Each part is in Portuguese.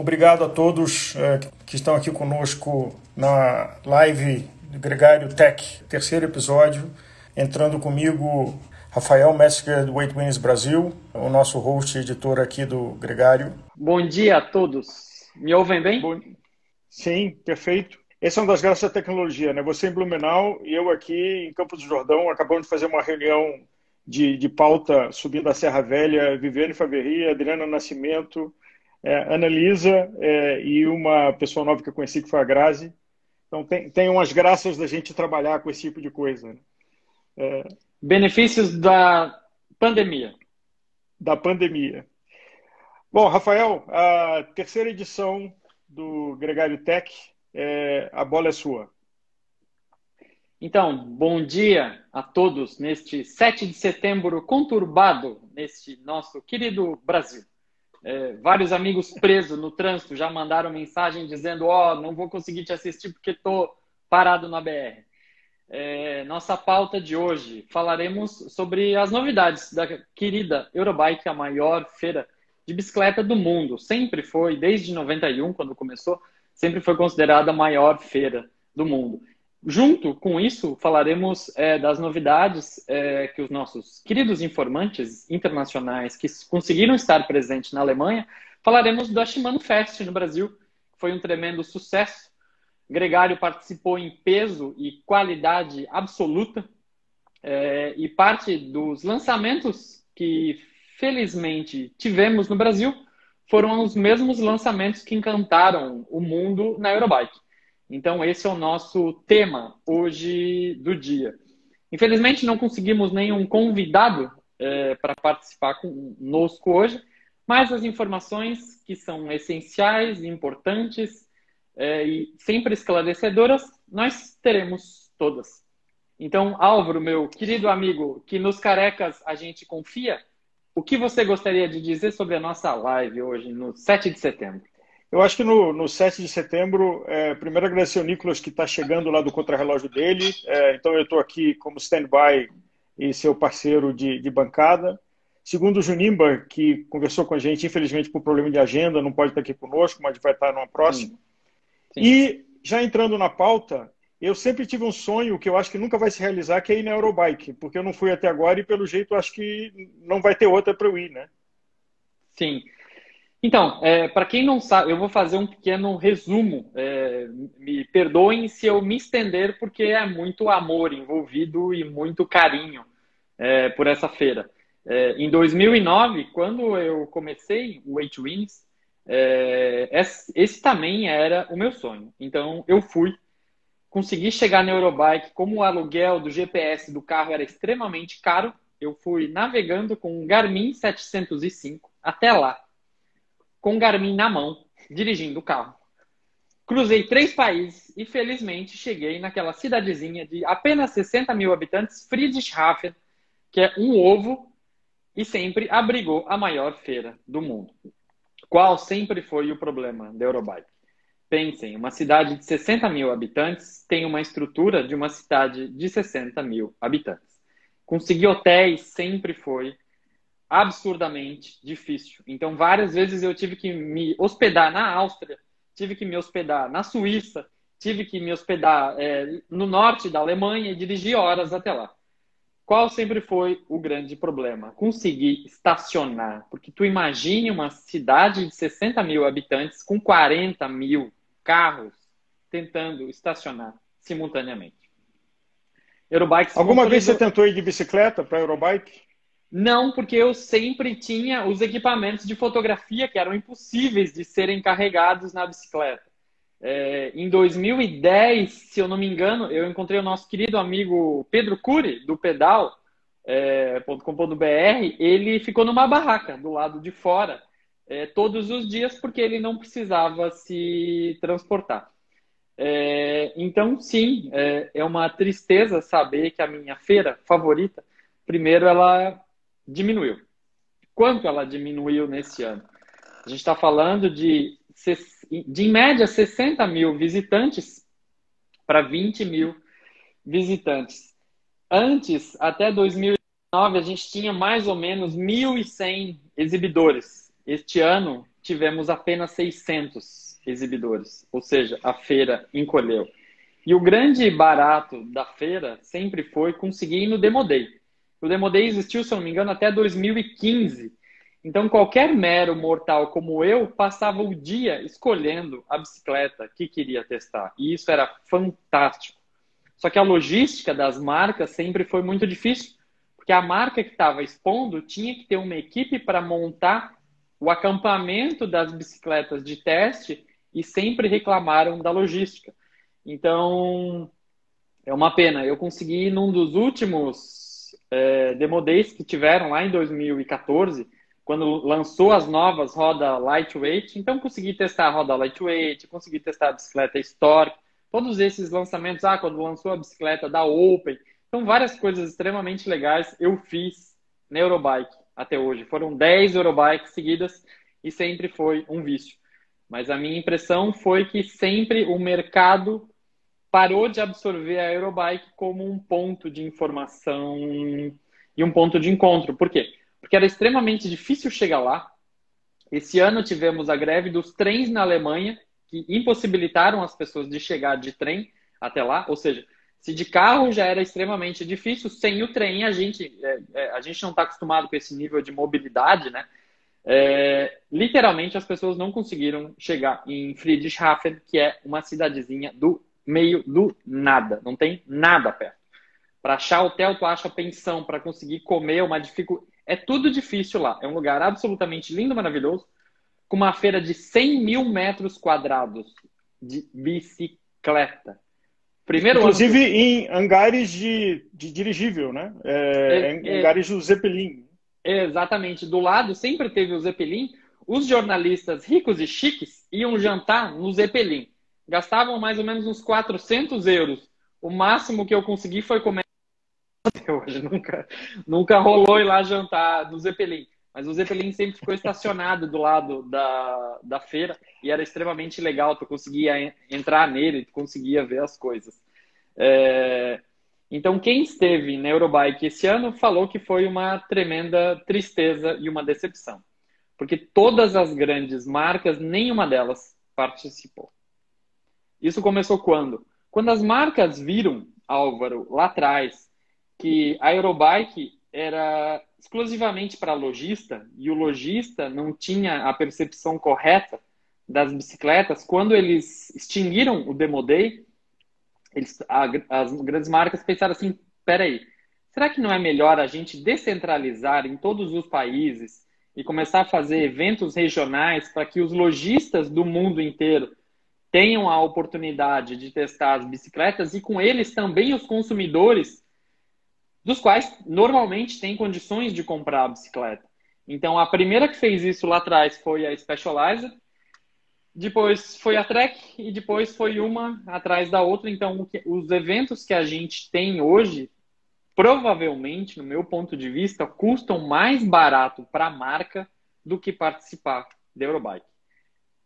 Obrigado a todos é, que estão aqui conosco na live do Gregário Tech, terceiro episódio. Entrando comigo, Rafael Messinger do Weight Winners Brasil, o nosso host e editor aqui do Gregário. Bom dia a todos. Me ouvem bem? Bom... Sim, perfeito. Essa é uma das graças da tecnologia, né? Você em Blumenau e eu aqui em Campos do Jordão acabamos de fazer uma reunião de, de pauta subindo a Serra Velha, Viviane Faveri, Adriana Nascimento, é, Ana Lisa é, e uma pessoa nova que eu conheci que foi a Grazi. Então tem, tem umas graças da gente trabalhar com esse tipo de coisa. Né? É... Benefícios da pandemia. Da pandemia. Bom, Rafael, a terceira edição do Gregário Tech, é, a bola é sua. Então, bom dia a todos neste 7 de setembro conturbado, neste nosso querido Brasil. É, vários amigos presos no trânsito já mandaram mensagem dizendo: Ó, oh, não vou conseguir te assistir porque estou parado na BR. É, nossa pauta de hoje falaremos sobre as novidades da querida Eurobike, a maior feira de bicicleta do mundo. Sempre foi, desde 91, quando começou, sempre foi considerada a maior feira do mundo. Junto com isso, falaremos é, das novidades é, que os nossos queridos informantes internacionais que conseguiram estar presentes na Alemanha, falaremos do Shimano Fest no Brasil, foi um tremendo sucesso. Gregário participou em peso e qualidade absoluta, é, e parte dos lançamentos que felizmente tivemos no Brasil foram os mesmos lançamentos que encantaram o mundo na Eurobike. Então, esse é o nosso tema hoje do dia. Infelizmente, não conseguimos nenhum convidado é, para participar conosco hoje, mas as informações que são essenciais, importantes é, e sempre esclarecedoras, nós teremos todas. Então, Álvaro, meu querido amigo, que nos carecas a gente confia, o que você gostaria de dizer sobre a nossa live hoje, no 7 de setembro? Eu acho que no, no 7 de setembro, é, primeiro agradecer ao Nicolas que está chegando lá do contrarrelógio dele. É, então eu estou aqui como stand-by e seu parceiro de, de bancada. Segundo o Junimba, que conversou com a gente, infelizmente por problema de agenda, não pode estar aqui conosco, mas vai estar numa próxima. Sim. Sim. E já entrando na pauta, eu sempre tive um sonho que eu acho que nunca vai se realizar, que é ir na Eurobike, porque eu não fui até agora e pelo jeito acho que não vai ter outra para eu ir, né? Sim. Então, é, para quem não sabe, eu vou fazer um pequeno resumo. É, me perdoem se eu me estender, porque é muito amor envolvido e muito carinho é, por essa feira. É, em 2009, quando eu comecei o Eight Wins, é, esse, também era o meu sonho. Então, eu fui, consegui chegar na Eurobike, como o aluguel do GPS do carro era extremamente caro, eu fui navegando com um Garmin 705 até lá com Garmin na mão, dirigindo o carro. Cruzei três países e felizmente cheguei naquela cidadezinha de apenas 60 mil habitantes, Friedrichshafen, que é um ovo e sempre abrigou a maior feira do mundo. Qual sempre foi o problema da Eurobike? Pensem, uma cidade de 60 mil habitantes tem uma estrutura de uma cidade de 60 mil habitantes. Conseguir hotéis sempre foi absurdamente difícil. Então, várias vezes eu tive que me hospedar na Áustria, tive que me hospedar na Suíça, tive que me hospedar é, no norte da Alemanha e dirigir horas até lá. Qual sempre foi o grande problema? Conseguir estacionar. Porque tu imagine uma cidade de 60 mil habitantes com 40 mil carros tentando estacionar simultaneamente. Eurobike. Alguma vez você tentou ir de bicicleta para Eurobike? Não, porque eu sempre tinha os equipamentos de fotografia que eram impossíveis de serem carregados na bicicleta. É, em 2010, se eu não me engano, eu encontrei o nosso querido amigo Pedro Cury, do pedal.com.br. É, ele ficou numa barraca do lado de fora é, todos os dias porque ele não precisava se transportar. É, então, sim, é, é uma tristeza saber que a minha feira favorita, primeiro, ela diminuiu. Quanto ela diminuiu nesse ano? A gente está falando de, de, em média, 60 mil visitantes para 20 mil visitantes. Antes, até 2009, a gente tinha mais ou menos 1.100 exibidores. Este ano, tivemos apenas 600 exibidores, ou seja, a feira encolheu. E o grande barato da feira sempre foi conseguir ir no Demo Day. O Demo Day existiu, se eu não me engano, até 2015. Então, qualquer mero mortal como eu passava o dia escolhendo a bicicleta que queria testar. E isso era fantástico. Só que a logística das marcas sempre foi muito difícil, porque a marca que estava expondo tinha que ter uma equipe para montar o acampamento das bicicletas de teste e sempre reclamaram da logística. Então, é uma pena. Eu consegui, num dos últimos é, Demo Days que tiveram lá em 2014, quando lançou as novas roda lightweight, então consegui testar a roda lightweight, consegui testar a bicicleta Stork, todos esses lançamentos, ah, quando lançou a bicicleta da Open, então várias coisas extremamente legais eu fiz na Eurobike até hoje. Foram 10 Eurobikes seguidas e sempre foi um vício. Mas a minha impressão foi que sempre o mercado parou de absorver a Eurobike como um ponto de informação e um ponto de encontro. Por quê? Porque era extremamente difícil chegar lá. Esse ano tivemos a greve dos trens na Alemanha, que impossibilitaram as pessoas de chegar de trem até lá. Ou seja, se de carro já era extremamente difícil, sem o trem a gente, é, é, a gente não está acostumado com esse nível de mobilidade, né? É, literalmente as pessoas não conseguiram chegar em Friedrichshafen, que é uma cidadezinha do meio do nada, não tem nada perto. Para achar hotel, tu acha pensão, para conseguir comer, uma dificuldade. É tudo difícil lá. É um lugar absolutamente lindo, maravilhoso, com uma feira de 100 mil metros quadrados de bicicleta. Primeiro Inclusive ano... em hangares de, de dirigível, né? É, é, hangares do Zeppelin. Exatamente. Do lado sempre teve o Zeppelin. Os jornalistas ricos e chiques iam jantar no Zeppelin. Gastavam mais ou menos uns 400 euros. O máximo que eu consegui foi comer hoje. Nunca, nunca rolou ir lá jantar no Zeppelin. Mas o Zeppelin sempre ficou estacionado do lado da, da feira e era extremamente legal. Tu conseguia entrar nele, tu conseguia ver as coisas. É... Então, quem esteve na Eurobike esse ano falou que foi uma tremenda tristeza e uma decepção. Porque todas as grandes marcas, nenhuma delas participou. Isso começou quando? Quando as marcas viram, Álvaro, lá atrás, que a Eurobike era exclusivamente para lojista e o lojista não tinha a percepção correta das bicicletas, quando eles extinguiram o Demo Day, eles, a, as grandes marcas pensaram assim: peraí, será que não é melhor a gente descentralizar em todos os países e começar a fazer eventos regionais para que os lojistas do mundo inteiro tenham a oportunidade de testar as bicicletas e com eles também os consumidores, dos quais normalmente têm condições de comprar a bicicleta. Então, a primeira que fez isso lá atrás foi a Specialized, depois foi a Trek e depois foi uma atrás da outra. Então, os eventos que a gente tem hoje, provavelmente, no meu ponto de vista, custam mais barato para a marca do que participar da Eurobike.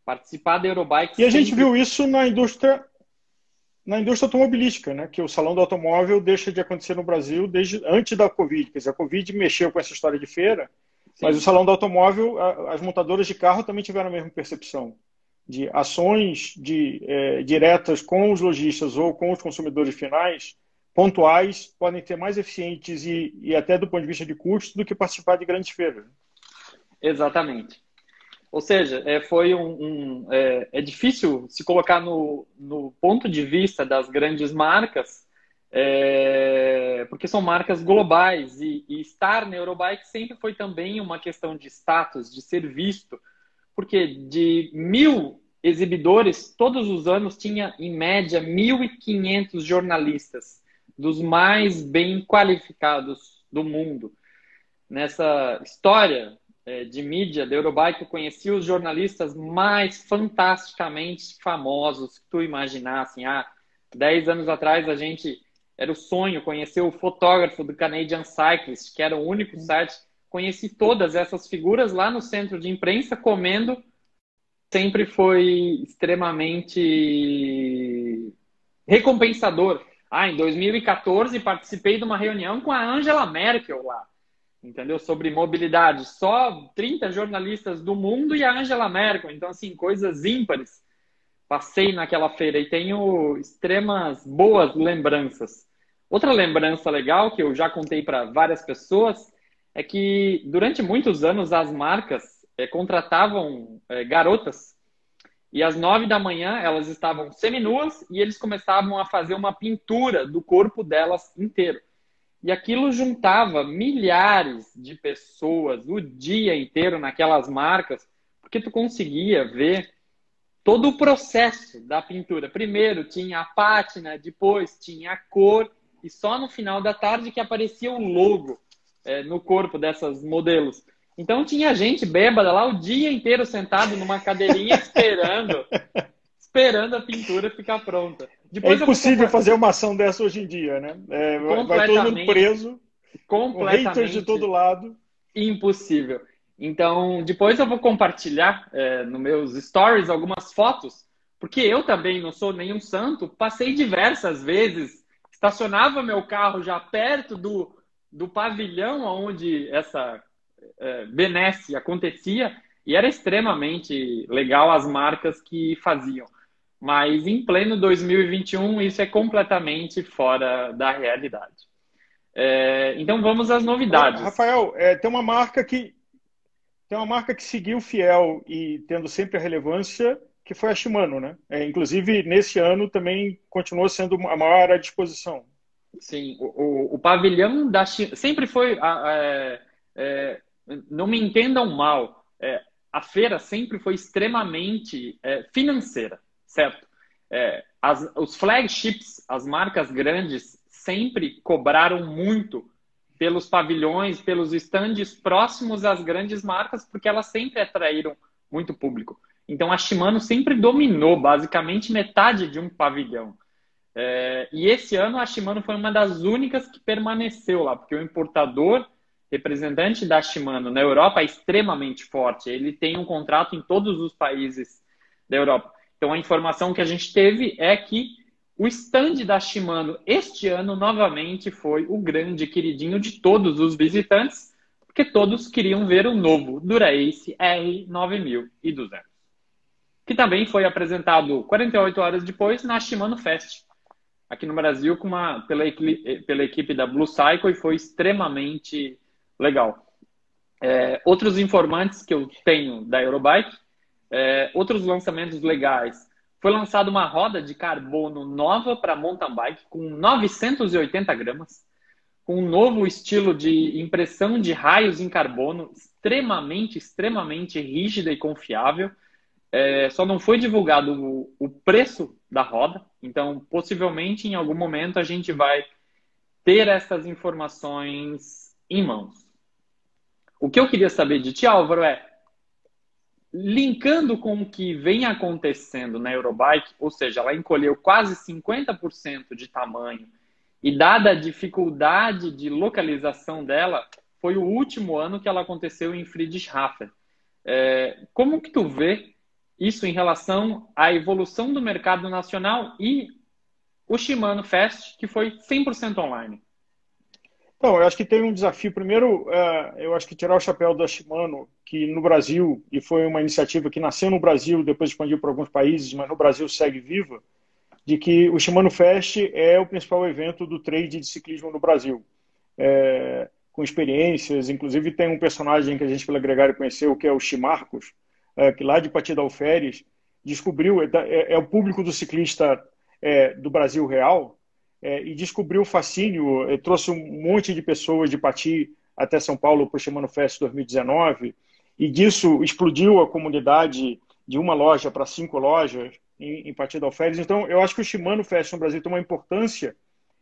Participar da Eurobike. E a gente viu isso na indústria na indústria automobilística, né? Que o salão do automóvel deixa de acontecer no Brasil desde antes da Covid. Quer dizer, a Covid mexeu com essa história de feira, Sim. mas o salão do automóvel, as montadoras de carro também tiveram a mesma percepção de ações de, é, diretas com os lojistas ou com os consumidores finais, pontuais, podem ser mais eficientes e, e até do ponto de vista de custo do que participar de grandes feiras. Exatamente. Ou seja, é, foi um, um é, é, difícil se colocar no, no ponto de vista das grandes marcas, é, porque são marcas globais e, e estar na Eurobike sempre foi também uma questão de status, de ser visto porque de mil exibidores, todos os anos tinha, em média, 1.500 jornalistas, dos mais bem qualificados do mundo. Nessa história de mídia da Eurobike, eu conheci os jornalistas mais fantasticamente famosos que tu imaginasse. Há 10 anos atrás, a gente era o sonho conhecer o fotógrafo do Canadian Cyclist, que era o único site conheci todas essas figuras lá no centro de imprensa comendo. Sempre foi extremamente recompensador. Ah, em 2014 participei de uma reunião com a Angela Merkel lá. Entendeu? Sobre mobilidade. Só 30 jornalistas do mundo e a Angela Merkel. Então, assim, coisas ímpares. Passei naquela feira e tenho extremas boas lembranças. Outra lembrança legal que eu já contei para várias pessoas é que durante muitos anos as marcas é, contratavam é, garotas e às nove da manhã elas estavam seminuas e eles começavam a fazer uma pintura do corpo delas inteiro. E aquilo juntava milhares de pessoas o dia inteiro naquelas marcas, porque tu conseguia ver todo o processo da pintura. Primeiro tinha a pátina, depois tinha a cor, e só no final da tarde que aparecia o logo é, no corpo dessas modelos. Então tinha gente bêbada lá o dia inteiro sentado numa cadeirinha esperando, esperando a pintura ficar pronta. Depois é impossível fazer uma ação dessa hoje em dia, né? É, vai todo mundo preso, completamente de todo lado. Impossível. Então, depois eu vou compartilhar é, nos meus stories algumas fotos, porque eu também não sou nenhum santo, passei diversas vezes, estacionava meu carro já perto do, do pavilhão onde essa é, benesse acontecia e era extremamente legal as marcas que faziam. Mas em pleno 2021 isso é completamente fora da realidade. É, então vamos às novidades. Rafael, é, tem uma marca que tem uma marca que seguiu fiel e tendo sempre a relevância que foi a Shimano, né? É, inclusive nesse ano também continuou sendo a maior à disposição. Sim, o, o, o pavilhão da Shimano sempre foi é, é, não me entendam mal, é, a feira sempre foi extremamente financeira, certo? É, as, os flagships, as marcas grandes, sempre cobraram muito pelos pavilhões, pelos estandes próximos às grandes marcas, porque elas sempre atraíram muito público. Então a Shimano sempre dominou basicamente metade de um pavilhão. É, e esse ano a Shimano foi uma das únicas que permaneceu lá, porque o importador representante da Shimano na Europa é extremamente forte. Ele tem um contrato em todos os países da Europa. Então, a informação que a gente teve é que o stand da Shimano este ano, novamente, foi o grande queridinho de todos os visitantes, porque todos queriam ver o novo Dura-Ace R9200, que também foi apresentado 48 horas depois na Shimano Fest, aqui no Brasil, uma, pela, pela equipe da Blue Cycle, e foi extremamente Legal. É, outros informantes que eu tenho da Eurobike, é, outros lançamentos legais. Foi lançada uma roda de carbono nova para mountain bike com 980 gramas, com um novo estilo de impressão de raios em carbono extremamente, extremamente rígida e confiável. É, só não foi divulgado o, o preço da roda, então possivelmente em algum momento a gente vai ter essas informações em mãos. O que eu queria saber de ti, Álvaro, é linkando com o que vem acontecendo na Eurobike, ou seja, ela encolheu quase 50% de tamanho, e dada a dificuldade de localização dela, foi o último ano que ela aconteceu em Friedrichshafen. É, como que tu vê isso em relação à evolução do mercado nacional e o Shimano Fest, que foi 100% online? Então, eu acho que tem um desafio. Primeiro, é, eu acho que tirar o chapéu da Shimano, que no Brasil, e foi uma iniciativa que nasceu no Brasil, depois expandiu para alguns países, mas no Brasil segue viva, de que o Shimano Fest é o principal evento do trade de ciclismo no Brasil. É, com experiências, inclusive tem um personagem que a gente pela Gregário conheceu, que é o Chimarcos, é, que lá de Patida Alferes descobriu, é, é, é, o público do ciclista é, do Brasil real, é, e descobriu o fascínio, é, trouxe um monte de pessoas de Pati até São Paulo para o Shimano Fest 2019, e disso explodiu a comunidade de uma loja para cinco lojas em, em Pati da Alferes. Então, eu acho que o Shimano Fest no Brasil tem uma importância,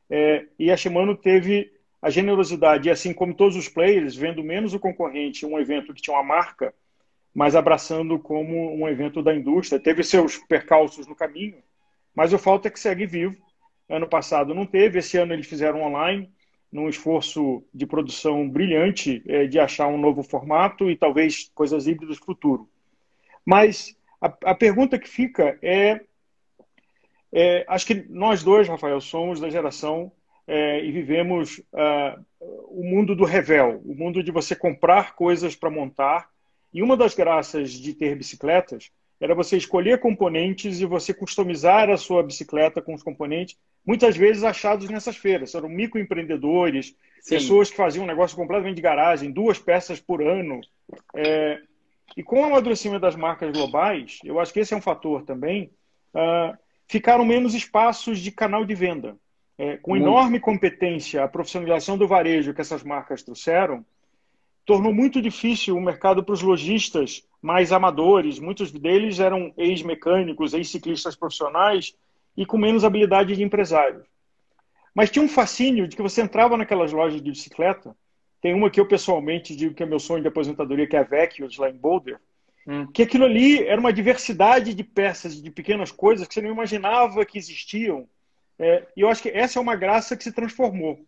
é, e a Shimano teve a generosidade, assim como todos os players, vendo menos o concorrente um evento que tinha uma marca, mas abraçando como um evento da indústria. Teve seus percalços no caminho, mas o fato é que segue vivo Ano passado não teve, esse ano eles fizeram online, num esforço de produção brilhante é, de achar um novo formato e talvez coisas híbridas no futuro. Mas a, a pergunta que fica é, é, acho que nós dois, Rafael, somos da geração é, e vivemos uh, o mundo do revel, o mundo de você comprar coisas para montar. E uma das graças de ter bicicletas era você escolher componentes e você customizar a sua bicicleta com os componentes, muitas vezes achados nessas feiras. Eram microempreendedores, Sim. pessoas que faziam um negócio completamente de garagem, duas peças por ano. É... E com o amadurecimento das marcas globais, eu acho que esse é um fator também, uh, ficaram menos espaços de canal de venda. É, com enorme competência, a profissionalização do varejo que essas marcas trouxeram, tornou muito difícil o mercado para os lojistas mais amadores. Muitos deles eram ex-mecânicos, ex-ciclistas profissionais e com menos habilidade de empresário. Mas tinha um fascínio de que você entrava naquelas lojas de bicicleta. Tem uma que eu pessoalmente digo que é meu sonho de aposentadoria, que é a Vecchios, lá em Boulder. Hum. Que aquilo ali era uma diversidade de peças, de pequenas coisas que você não imaginava que existiam. É, e eu acho que essa é uma graça que se transformou.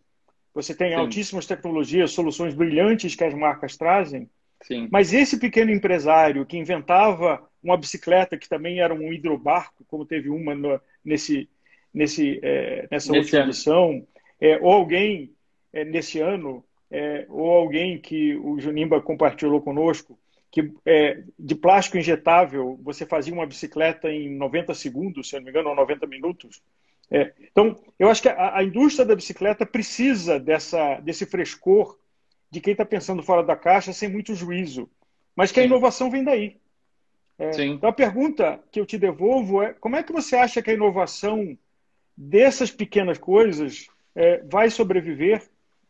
Você tem Sim. altíssimas tecnologias, soluções brilhantes que as marcas trazem, Sim. Mas esse pequeno empresário que inventava uma bicicleta que também era um hidrobarco, como teve uma no, nesse, nesse, é, nessa nesse última ano. edição, é, ou alguém é, nesse ano, é, ou alguém que o Junimba compartilhou conosco, que é, de plástico injetável você fazia uma bicicleta em 90 segundos, se não me engano, ou 90 minutos. É, então, eu acho que a, a indústria da bicicleta precisa dessa, desse frescor de quem está pensando fora da caixa sem muito juízo, mas que a inovação vem daí. É, então a pergunta que eu te devolvo é como é que você acha que a inovação dessas pequenas coisas é, vai sobreviver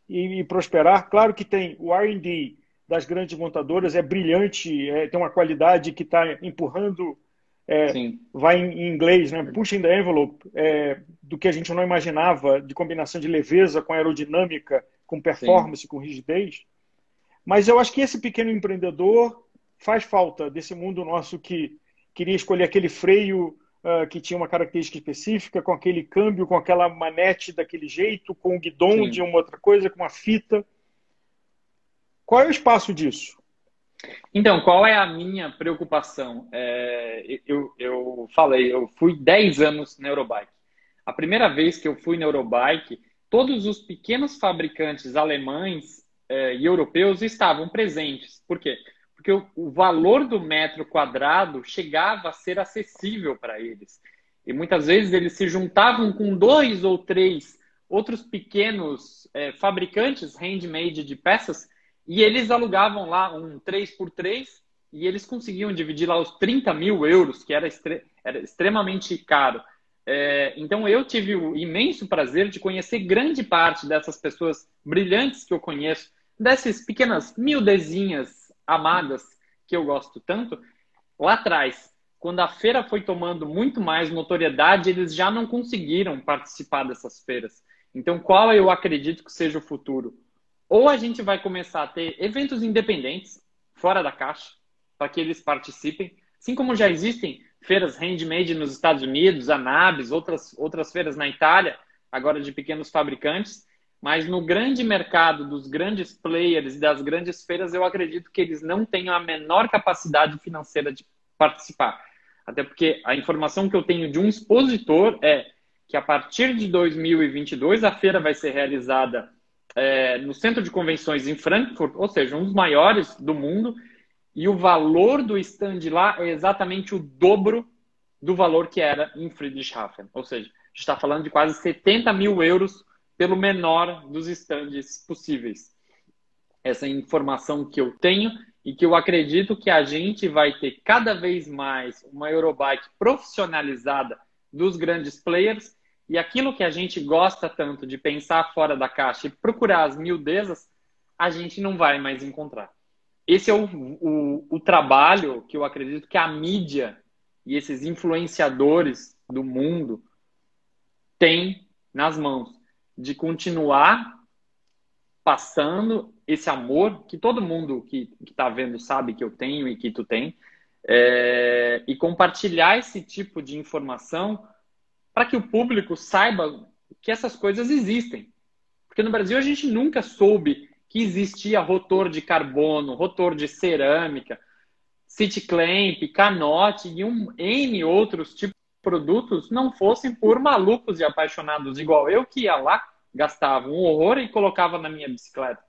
e, e, prosperar? Claro que tem o R&D das grandes montadoras é brilhante, é, tem uma qualidade que está empurrando, é, vai em, inglês, né, pushing the envelope, é, do que a gente não imaginava, de combinação de leveza com aerodinâmica com performance, Sim. com rigidez. Mas eu acho que esse pequeno empreendedor faz falta desse mundo nosso que queria escolher aquele freio uh, que tinha uma característica específica, com aquele câmbio, com aquela manete daquele jeito, com o guidão Sim. de uma outra coisa, com uma fita. Qual é o espaço disso? Então, qual é a minha preocupação? É, eu, eu falei, eu fui 10 anos na Eurobike. A primeira vez que eu fui na Eurobike, todos os pequenos fabricantes alemães eh, e europeus estavam presentes. Por quê? Porque o, o valor do metro quadrado chegava a ser acessível para eles. E muitas vezes eles se juntavam com dois ou três outros pequenos eh, fabricantes handmade de peças e eles alugavam lá um 3x3 e eles conseguiam dividir lá os 30 mil euros, que era, era extremamente caro. É, então eu tive o imenso prazer de conhecer grande parte dessas pessoas brilhantes que eu conheço, dessas pequenas miudezinhas amadas que eu gosto tanto, lá atrás, quando a feira foi tomando muito mais notoriedade, eles já não conseguiram participar dessas feiras. Então, qual eu acredito que seja o futuro? Ou a gente vai começar a ter eventos independentes, fora da caixa, para que eles participem, assim como já existem feiras handmade nos Estados Unidos, a outras, outras feiras na Itália, agora de pequenos fabricantes. Mas no grande mercado dos grandes players e das grandes feiras, eu acredito que eles não tenham a menor capacidade financeira de participar. Até porque a informação que eu tenho de um expositor é que a partir de 2022 a feira vai ser realizada é, no Centro de Convenções em Frankfurt, ou seja, um dos maiores do mundo, e o valor do stand lá é exatamente o dobro do valor que era em Friedrichshafen. Ou seja, a gente está falando de quase 70 mil euros pelo menor dos stands possíveis. Essa é informação que eu tenho e que eu acredito que a gente vai ter cada vez mais uma Eurobike profissionalizada dos grandes players e aquilo que a gente gosta tanto de pensar fora da caixa e procurar as miudezas, a gente não vai mais encontrar. Esse é o, o, o, trabalho que eu acredito que a mídia e esses influenciadores do mundo têm nas mãos de continuar passando esse amor que todo mundo que está vendo sabe que eu tenho e que tu tem é, e compartilhar esse tipo de informação para que o público saiba que essas coisas existem. Porque no Brasil a gente nunca soube que existia rotor de carbono, rotor de cerâmica, city clamp, canote e um N outros tipos de produtos não fossem por malucos e apaixonados igual eu que ia lá, gastava um horror e colocava na minha bicicleta.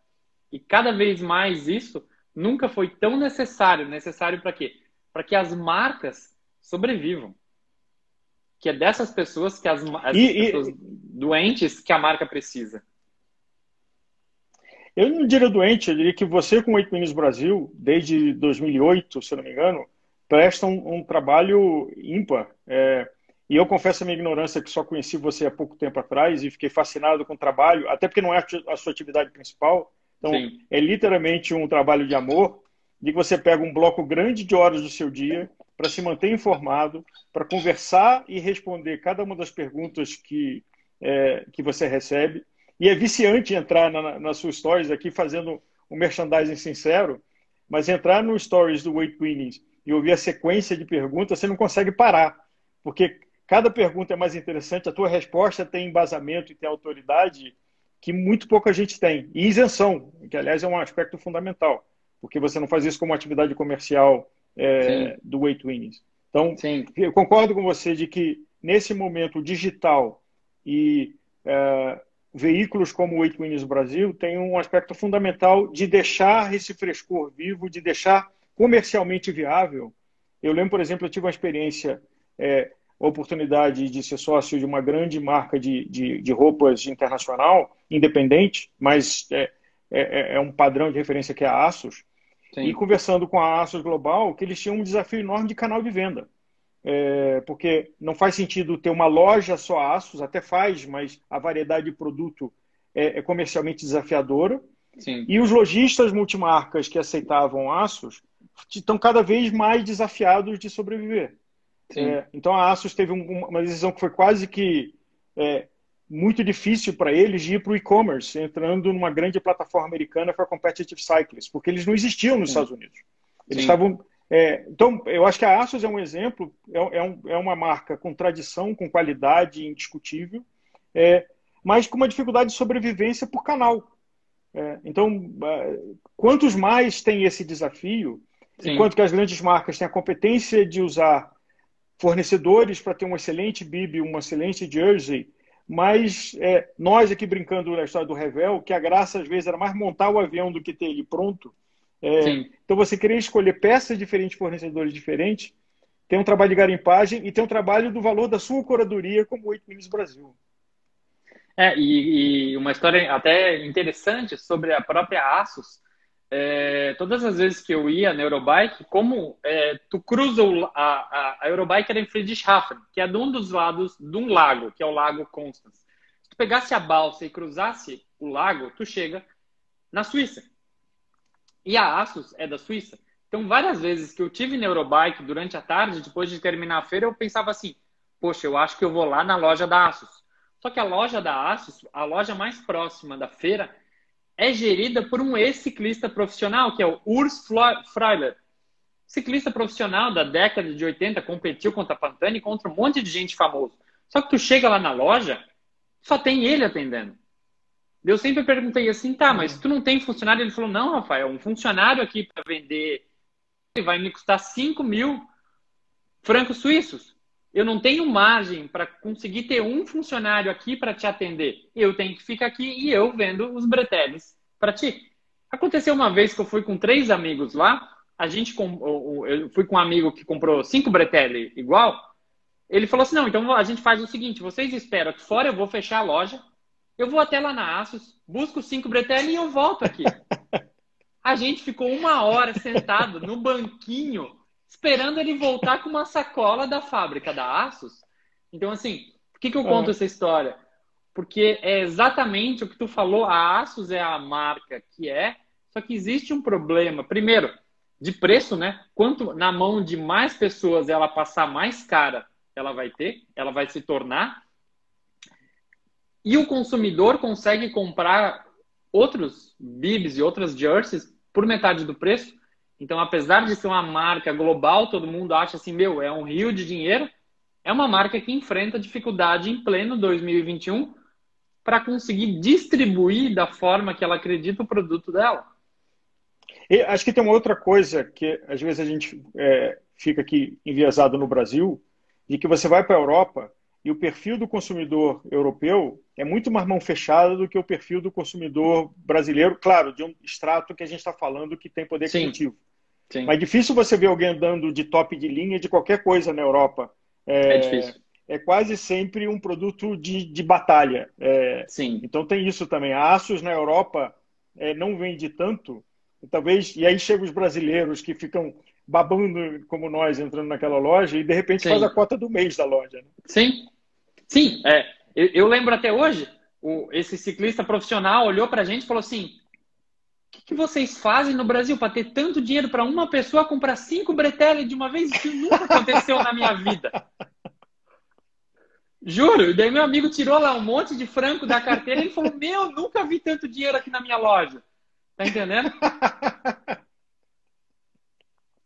E cada vez mais isso nunca foi tão necessário. Necessário para quê? Para que as marcas sobrevivam. Que é dessas pessoas que as, as e, pessoas e... doentes que a marca precisa. Eu não diria doente, eu diria que você com o 8 Minis Brasil, desde 2008, se não me engano, presta um, um trabalho ímpar. É, e eu confesso a minha ignorância que só conheci você há pouco tempo atrás e fiquei fascinado com o trabalho, até porque não é a sua atividade principal. Então, Sim. é literalmente um trabalho de amor, de que você pega um bloco grande de horas do seu dia para se manter informado, para conversar e responder cada uma das perguntas que, é, que você recebe. E é viciante entrar na, nas suas stories aqui fazendo um merchandising sincero, mas entrar no stories do Weight Winnings e ouvir a sequência de perguntas, você não consegue parar, porque cada pergunta é mais interessante, a tua resposta tem embasamento e tem autoridade que muito pouca gente tem. E isenção, que aliás é um aspecto fundamental, porque você não faz isso como atividade comercial é, do Weight Winnings. Então, Sim. eu concordo com você de que nesse momento digital e é, veículos como o Weight Winnings Brasil têm um aspecto fundamental de deixar esse frescor vivo, de deixar comercialmente viável. Eu lembro, por exemplo, eu tive uma experiência é, oportunidade de ser sócio de uma grande marca de, de, de roupas internacional, independente, mas é, é, é, um padrão de referência que é a Asus. Sim. E conversando com a Asus Global, que eles tinham um desafio enorme de canal de venda. É, porque não faz sentido ter uma loja só Asus, até faz, mas a variedade de produto é, é comercialmente desafiadora. Sim. E os lojistas multimarcas que aceitavam Asus estão cada vez mais desafiados de sobreviver. É, então a Asus teve um, uma decisão que foi quase que é, muito difícil para eles de ir para o e-commerce, entrando numa grande plataforma americana para competitive cyclists, porque eles não existiam nos Sim. Estados Unidos. Eles Sim. estavam. É, então, eu acho que a Asus é um exemplo, é, é, um, é uma marca com tradição, com qualidade indiscutível, é, mas com uma dificuldade de sobrevivência por canal. É, então, quantos mais têm esse desafio, Sim. enquanto que as grandes marcas têm a competência de usar fornecedores para ter um excelente bib, uma excelente jersey, mas é, nós aqui brincando na história do Revel, que a graça às vezes era mais montar o avião do que ter ele pronto. É, então você querer escolher peças diferentes, fornecedores diferentes, tem um trabalho de garimpagem e tem um trabalho do valor da sua curadoria como o 8 Minis Brasil. É, e, e, uma história até interessante sobre a própria Asus, é, todas as vezes que eu ia na Eurobike, como é, tu cruza o, a, a, a, Eurobike era em Friedrichshafen, que é de um dos lados de um lago, que é o Lago Constance. Se tu pegasse a balsa e cruzasse o lago, tu chega na Suíça. E a Asus é da Suíça. Então, várias vezes que eu tive na Eurobike durante a tarde, depois de terminar a feira, eu pensava assim: poxa, eu acho que eu vou lá na loja da Asus. Só que a loja da Asus, a loja mais próxima da feira, é gerida por um ex-ciclista profissional, que é o Urs Freiler. Ciclista profissional da década de 80, competiu contra a Pantani e contra um monte de gente famoso. Só que tu chega lá na loja, só tem ele atendendo. Eu sempre perguntei assim, tá, mas tu não tem funcionário? Ele falou, não, Rafael, um funcionário aqui para vender vai me custar 5 mil francos suíços eu não tenho margem para conseguir ter um funcionário aqui para te atender. Eu tenho que ficar aqui e eu vendo os breteles para ti. Aconteceu uma vez que eu fui com três amigos lá, a gente eu fui com um amigo que comprou cinco breteles igual. Ele falou assim: não, então a gente faz o seguinte: vocês esperam aqui fora, eu vou fechar a loja, eu vou até lá na Asus, busco cinco breteles e eu volto aqui. A gente ficou uma hora sentado no banquinho esperando ele voltar com uma sacola da fábrica da Asus. Então, assim, por que, que eu conto é. essa história? Porque é exatamente o que tu falou, a Asus é a marca que é, só que existe um problema. Primeiro, de preço, né? Quanto na mão de mais pessoas ela passar mais cara, ela vai ter, ela vai se tornar. E o consumidor consegue comprar outros bibs e outras jerseys por metade do preço. Então, apesar de ser uma marca global, todo mundo acha assim, meu, é um rio de dinheiro. É uma marca que enfrenta dificuldade em pleno 2021 para conseguir distribuir da forma que ela acredita o produto dela. E acho que tem uma outra coisa que às vezes a gente é, fica aqui enviesado no Brasil, de que você vai para a Europa e o perfil do consumidor europeu é muito mais mão fechada do que o perfil do consumidor brasileiro, claro, de um extrato que a gente está falando que tem poder criativo. Sim. Mas é difícil você ver alguém andando de top de linha de qualquer coisa na Europa. É, é difícil. É quase sempre um produto de, de batalha. É, Sim. Então tem isso também. A Asus na Europa é, não vende tanto, talvez. E aí chegam os brasileiros que ficam babando como nós entrando naquela loja e de repente Sim. faz a cota do mês da loja. Né? Sim, sim. É, eu, eu lembro até hoje, o, esse ciclista profissional olhou para a gente e falou assim: que, que, vocês fazem no Brasil para ter tanto dinheiro para uma pessoa comprar cinco bretelle de uma vez? Isso nunca aconteceu na minha vida. Juro. E daí meu amigo tirou lá um monte de franco da carteira e ele falou: Meu, nunca vi tanto dinheiro aqui na minha loja. Tá entendendo?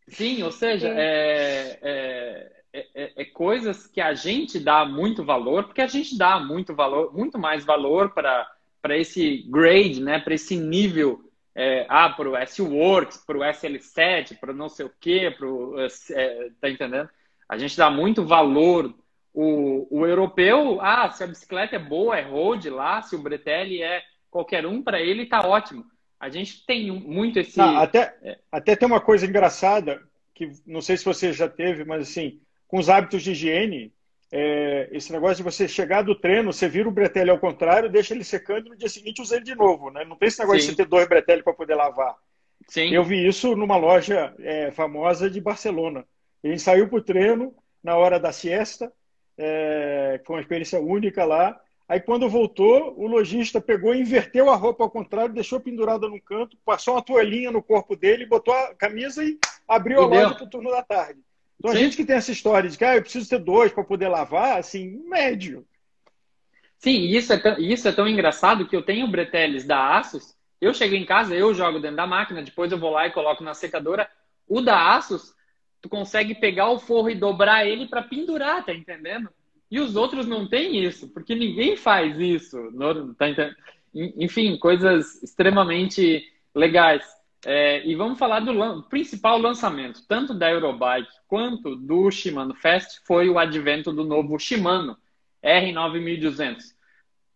Sim, ou seja, é, é, é, é, coisas que a gente dá muito valor, porque a gente dá muito valor, muito mais valor para esse grade, né? Para esse nível é, ah, para o S-Works, para o SL7, para não sei o quê, pro, é, tá entendendo? A gente dá muito valor. O, o europeu, ah, se a bicicleta é boa, é road lá, se o Bretelli é qualquer um, para ele tá ótimo. A gente tem muito esse. Ah, até, é... até tem uma coisa engraçada, que não sei se você já teve, mas assim, com os hábitos de higiene, é, esse negócio de você chegar do treino, você vira o bretelle ao contrário, deixa ele secando e no dia seguinte usa ele de novo. Né? Não tem esse negócio Sim. de você ter dois bretelles para poder lavar. Sim. Eu vi isso numa loja é, famosa de Barcelona. A gente saiu para o treino na hora da siesta, é, foi uma experiência única lá. Aí quando voltou, o lojista pegou e inverteu a roupa ao contrário, deixou pendurada no canto, passou uma toalhinha no corpo dele, botou a camisa e abriu a loja para o turno da tarde. Então, Sim. a gente que tem essa história de que ah, eu preciso ter dois para poder lavar, assim, médio. Sim, isso é, tão, isso é tão engraçado que eu tenho breteles da Asus. Eu chego em casa, eu jogo dentro da máquina, depois eu vou lá e coloco na secadora. O da Asus, tu consegue pegar o forro e dobrar ele para pendurar, tá entendendo? E os outros não têm isso, porque ninguém faz isso. Tá entendendo? Enfim, coisas extremamente legais. É, e vamos falar do lan principal lançamento, tanto da Eurobike quanto do Shimano Fest, foi o advento do novo Shimano R9200.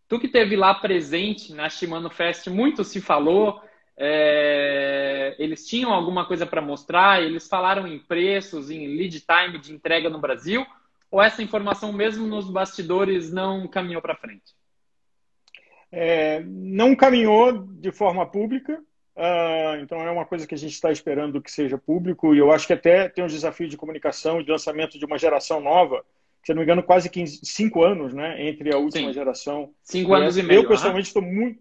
Tu que teve lá presente na Shimano Fest, muito se falou, é, eles tinham alguma coisa para mostrar, eles falaram em preços, em lead time de entrega no Brasil, ou essa informação mesmo nos bastidores não caminhou para frente? É, não caminhou de forma pública, Uh, então é uma coisa que a gente está esperando que seja público e eu acho que até tem um desafio de comunicação e de lançamento de uma geração nova, se não me engano, quase 15, 5 anos né, entre a última Sim. geração. 5 anos e meio. Eu, pessoalmente, estou muito,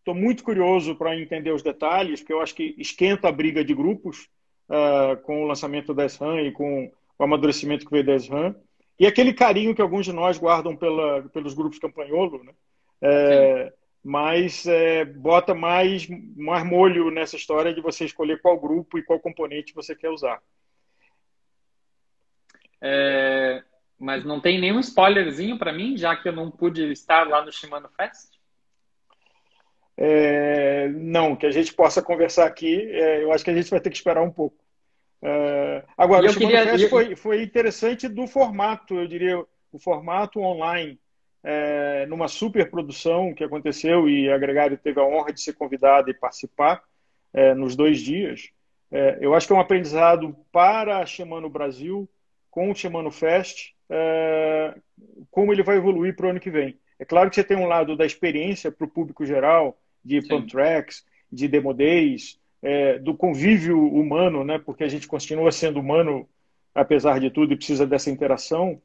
estou muito curioso para entender os detalhes, porque eu acho que esquenta a briga de grupos uh, com o lançamento da SRAM e com o amadurecimento que veio da SRAM. E aquele carinho que alguns de nós guardam pela, pelos grupos campanholo, né? É, mas é, bota mais, mais molho nessa história de você escolher qual grupo e qual componente você quer usar. É, mas não tem nenhum spoilerzinho para mim, já que eu não pude estar lá no Shimano Fest? É, não, que a gente possa conversar aqui, é, eu acho que a gente vai ter que esperar um pouco. É, agora, o Shimano queria... Fest foi, foi interessante do formato, eu diria, o formato online é, numa super produção que aconteceu e a Gregário teve a honra de ser convidada e participar é, nos dois dias. É, eu acho que é um aprendizado para a Shimano Brasil, com o Shimano Fest, é, como ele vai evoluir para o ano que vem. É claro que você tem um lado da experiência para o público geral, de pump tracks, de demo days, é, do convívio humano, né? porque a gente continua sendo humano, apesar de tudo, e precisa dessa interação.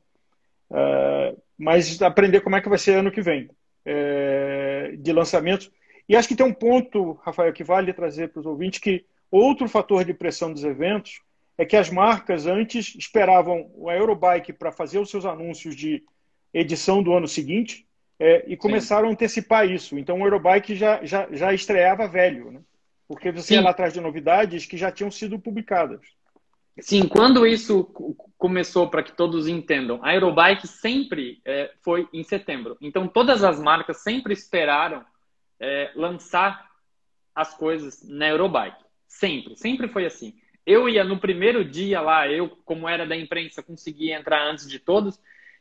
É, mas aprender como é que vai ser ano que vem é, de lançamentos. E acho que tem um ponto, Rafael, que vale trazer para os ouvintes, que outro fator de pressão dos eventos é que as marcas antes esperavam a Eurobike para fazer os seus anúncios de edição do ano seguinte é, e começaram Sim. a antecipar isso. Então o Eurobike já, já, já estreava velho, né? porque você Sim. ia lá atrás de novidades que já tinham sido publicadas. Sim, quando isso começou, para que todos entendam, a Aerobike sempre é, foi em setembro. Então, todas as marcas sempre esperaram é, lançar as coisas na Eurobike. Sempre, sempre foi assim. Eu ia no primeiro dia lá, eu, como era da imprensa, conseguia entrar antes de todos.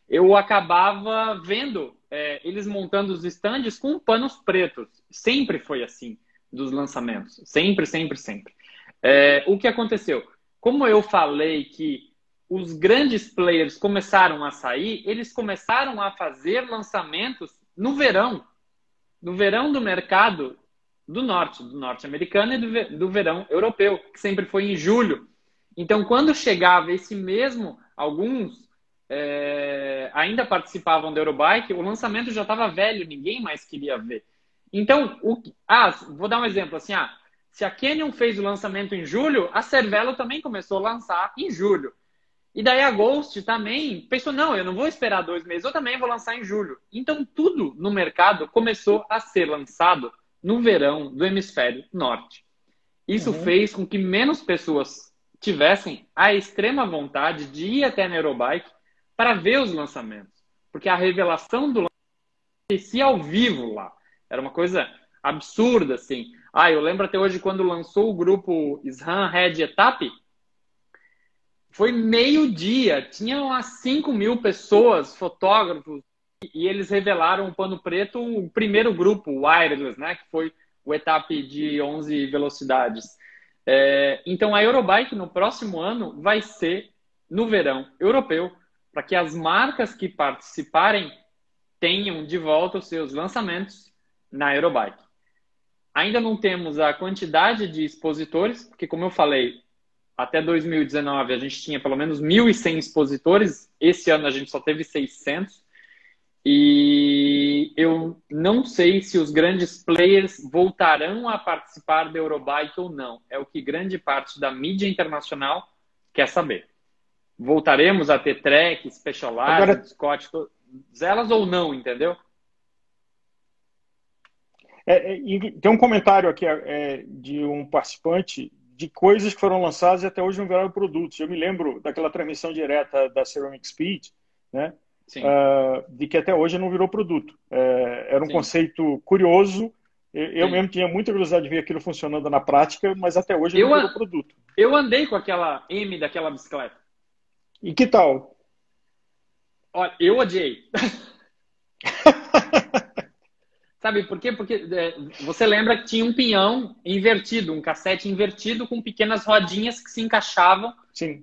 eu acabava vendo é, eles montando os estandes com panos pretos. Sempre foi assim dos lançamentos. Sempre, sempre, sempre. É, o que aconteceu? Como eu falei que os grandes players começaram a sair, eles começaram a fazer lançamentos no verão. No verão do mercado do norte, do norte-americano e do, do verão europeu, que sempre foi em julho. Então, quando chegava esse mesmo, alguns é, ainda participavam da Eurobike, o lançamento já estava velho, ninguém mais queria ver. Então, o, ah, vou dar um exemplo assim, ah, se a Canyon fez o lançamento em julho, a Cervelo também começou a lançar em julho. E daí a Ghost também pensou, não, eu não vou esperar dois meses, eu também vou lançar em julho. Então tudo no mercado começou a ser lançado no verão do hemisfério norte. Isso uhum. fez com que menos pessoas tivessem a extrema vontade de ir até a Neurobike para ver os lançamentos. Porque a revelação do lançamento ao vivo lá. Era uma coisa absurda, assim. Ah, eu lembro até hoje quando lançou o grupo SRAM Red Etap, foi meio-dia, tinham umas 5 mil pessoas, fotógrafos, e eles revelaram o pano preto, o primeiro grupo, o Wireless, né, que foi o etape de 11 velocidades. É, então, a Eurobike no próximo ano vai ser no verão europeu, para que as marcas que participarem tenham de volta os seus lançamentos na Eurobike. Ainda não temos a quantidade de expositores, porque, como eu falei, até 2019 a gente tinha pelo menos 1.100 expositores, esse ano a gente só teve 600. E eu não sei se os grandes players voltarão a participar da Eurobike ou não. É o que grande parte da mídia internacional quer saber. Voltaremos a ter Trek, Specialized, Agora... Scott, todas elas ou não, entendeu? É, é, tem um comentário aqui é, de um participante de coisas que foram lançadas e até hoje não viraram produtos. Eu me lembro daquela transmissão direta da Ceramic Speed, né? Uh, de que até hoje não virou produto. É, era um Sim. conceito curioso. Eu, mesmo tinha muita curiosidade de ver aquilo funcionando na prática, mas até hoje eu, não virou produto. Eu andei com aquela M daquela bicicleta. E que tal? Olha, eu odiei. Sabe por quê? Porque é, você lembra que tinha um pinhão invertido, um cassete invertido com pequenas rodinhas que se encaixavam